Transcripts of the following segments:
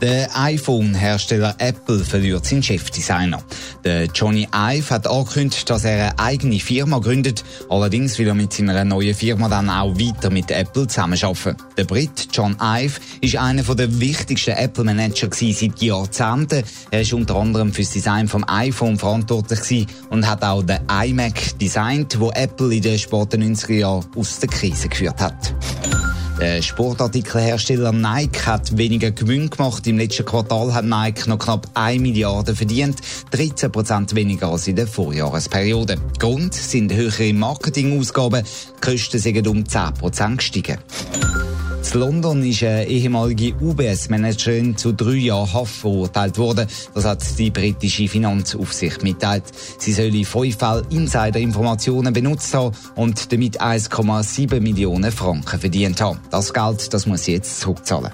Der iPhone-Hersteller Apple verliert seinen Chefdesigner. Der Johnny Ive hat angekündigt, dass er eine eigene Firma gründet. Allerdings will er mit seiner neuen Firma dann auch weiter mit Apple zusammenarbeiten. Der Brit John Ive ist einer der wichtigsten Apple-Manager seit Jahrzehnten. Er ist unter anderem für das Design vom iPhone verantwortlich und hat auch den iMac designt, wo Apple in den späten 90er Jahren aus der Krise geführt hat. Der Sportartikelhersteller Nike hat weniger Gewinn gemacht. Im letzten Quartal hat Nike noch knapp 1 Milliarde verdient, 13 Prozent weniger als in der Vorjahresperiode. Grund sind höhere Marketingausgaben, die Kosten sind um 10 Prozent gestiegen. In London ist eine ehemalige UBS-Managerin zu drei Jahren Haft verurteilt worden. Das hat die britische Finanzaufsicht mitteilt. Sie soll in fünf Fällen Insider-Informationen benutzt haben und damit 1,7 Millionen Franken verdient haben. Das Geld, das muss sie jetzt zurückzahlen.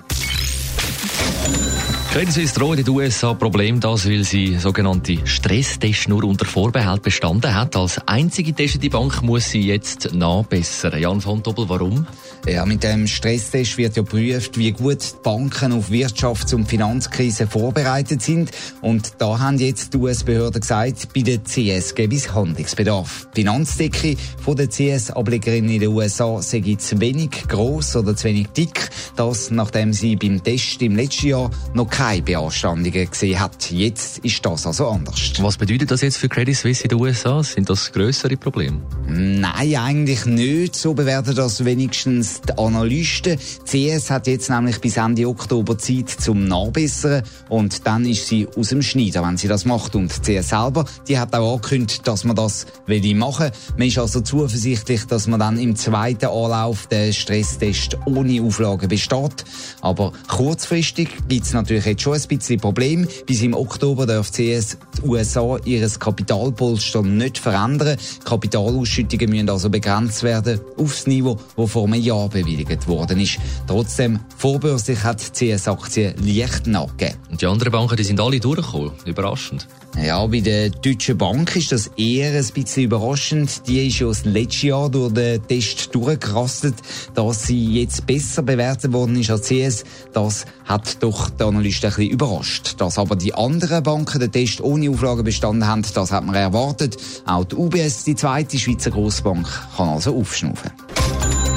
Credit Suisse droht in den USA Problem das, weil sie sogenannte Stresstests nur unter Vorbehalt bestanden hat. Als einzige testete Bank muss sie jetzt nachbessern. Jan von Doppel, warum? Ja, mit dem Stresstest wird ja geprüft, wie gut die Banken auf Wirtschafts- und Finanzkrise vorbereitet sind. Und da haben jetzt die US-Behörden gesagt, bei der CS gäbe es Handlungsbedarf. Die Finanzdecke von der CS-Ablegerin in den USA sei zu wenig groß oder zu wenig dick. Das, nachdem sie beim Test im letzten Jahr noch keine Beanstandungen gesehen hat. Jetzt ist das also anders. Was bedeutet das jetzt für Credit Suisse in den USA? Sind das größere Probleme? Nein, eigentlich nicht. So bewerten das wenigstens die Analysten. Die CS hat jetzt nämlich bis Ende Oktober Zeit zum Nachbessern und dann ist sie aus dem Schneider, wenn sie das macht. Und die CS selber, die hat auch angekündigt, dass man das will machen. Man ist also zuversichtlich, dass man dann im zweiten Anlauf den Stresstest ohne Auflagen besteht. Aber kurzfristig gibt es natürlich jetzt schon ein bisschen Problem. Bis im Oktober darf CS die USA ihr Kapitalpolster nicht verändern. Kapitalausschüttungen müssen also begrenzt werden aufs Niveau, das vor einem Jahr bewilligt worden ist. Trotzdem, vorbörslich hat die CS-Aktie leicht nachgegeben. Und die anderen Banken, die sind alle durchgekommen. Überraschend. Ja, bei der Deutschen Bank ist das eher ein bisschen überraschend. Die ist ja das letzte Jahr durch den Test durchgerastet. Dass sie jetzt besser bewertet worden ist als CS, das hat doch die Analysten ein bisschen überrascht. Dass aber die anderen Banken den Test ohne Auflagen bestanden haben, das hat man erwartet. Auch die UBS, die zweite Schweizer Grossbank, kann also aufschnaufen.